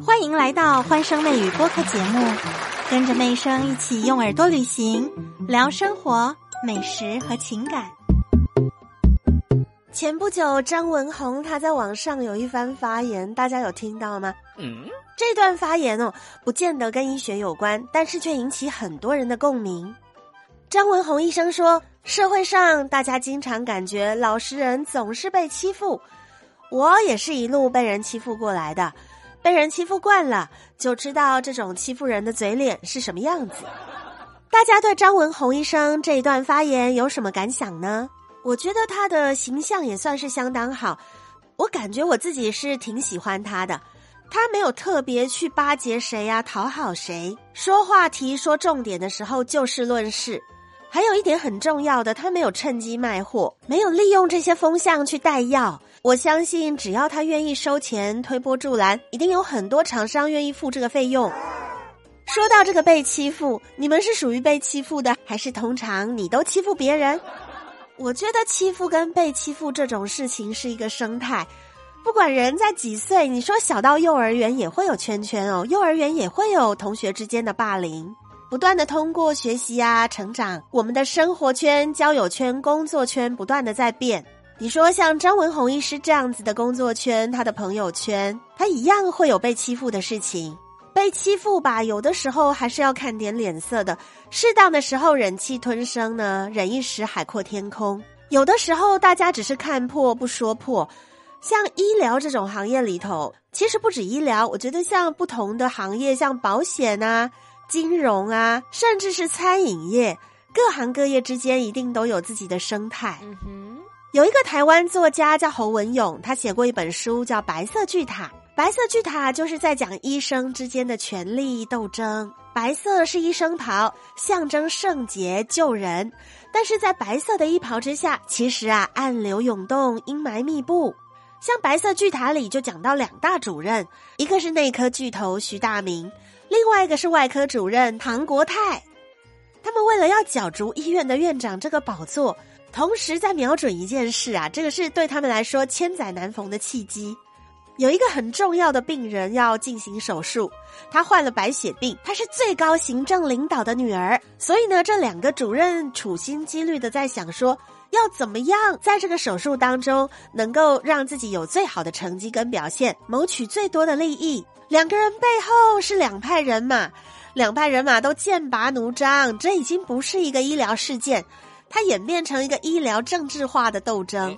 欢迎来到欢声妹语播客节目，跟着妹声一起用耳朵旅行，聊生活、美食和情感。前不久，张文宏他在网上有一番发言，大家有听到吗？嗯，这段发言哦，不见得跟医学有关，但是却引起很多人的共鸣。张文宏医生说，社会上大家经常感觉老实人总是被欺负，我也是一路被人欺负过来的。被人欺负惯了，就知道这种欺负人的嘴脸是什么样子。大家对张文宏医生这一段发言有什么感想呢？我觉得他的形象也算是相当好，我感觉我自己是挺喜欢他的。他没有特别去巴结谁呀，讨好谁，说话题说重点的时候就事论事。还有一点很重要的，他没有趁机卖货，没有利用这些风向去带药。我相信，只要他愿意收钱推波助澜，一定有很多厂商愿意付这个费用。说到这个被欺负，你们是属于被欺负的，还是通常你都欺负别人？我觉得欺负跟被欺负这种事情是一个生态，不管人在几岁，你说小到幼儿园也会有圈圈哦，幼儿园也会有同学之间的霸凌，不断的通过学习啊成长，我们的生活圈、交友圈、工作圈不断的在变。你说像张文宏医师这样子的工作圈，他的朋友圈，他一样会有被欺负的事情。被欺负吧，有的时候还是要看点脸色的。适当的时候忍气吞声呢，忍一时海阔天空。有的时候大家只是看破不说破。像医疗这种行业里头，其实不止医疗，我觉得像不同的行业，像保险啊、金融啊，甚至是餐饮业，各行各业之间一定都有自己的生态。有一个台湾作家叫侯文勇，他写过一本书叫《白色巨塔》。白色巨塔就是在讲医生之间的权力斗争。白色是医生袍，象征圣洁救人。但是在白色的衣袍之下，其实啊，暗流涌动，阴霾密布。像白色巨塔里就讲到两大主任，一个是内科巨头徐大明，另外一个是外科主任唐国泰。他们为了要角逐医院的院长这个宝座。同时在瞄准一件事啊，这个是对他们来说千载难逢的契机。有一个很重要的病人要进行手术，他患了白血病，他是最高行政领导的女儿，所以呢，这两个主任处心积虑的在想说，要怎么样在这个手术当中能够让自己有最好的成绩跟表现，谋取最多的利益。两个人背后是两派人马，两派人马都剑拔弩张，这已经不是一个医疗事件。它演变成一个医疗政治化的斗争。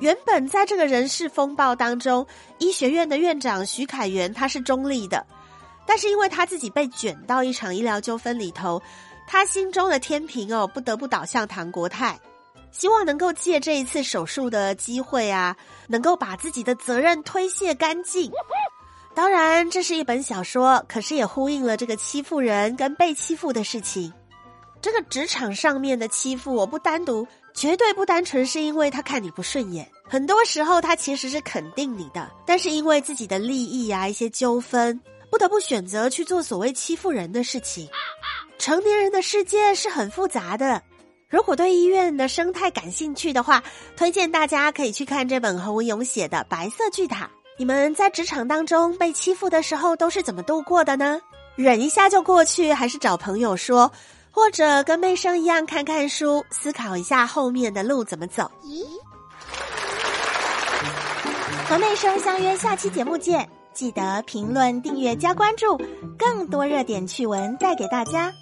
原本在这个人事风暴当中，医学院的院长徐凯元他是中立的，但是因为他自己被卷到一场医疗纠纷里头，他心中的天平哦不得不倒向唐国泰，希望能够借这一次手术的机会啊，能够把自己的责任推卸干净。当然，这是一本小说，可是也呼应了这个欺负人跟被欺负的事情。这个职场上面的欺负，我不单独，绝对不单纯是因为他看你不顺眼，很多时候他其实是肯定你的，但是因为自己的利益啊，一些纠纷，不得不选择去做所谓欺负人的事情。成年人的世界是很复杂的，如果对医院的生态感兴趣的话，推荐大家可以去看这本侯文勇写的《白色巨塔》。你们在职场当中被欺负的时候都是怎么度过的呢？忍一下就过去，还是找朋友说？或者跟妹生一样看看书，思考一下后面的路怎么走。咦，和妹生相约下期节目见，记得评论、订阅、加关注，更多热点趣闻带给大家。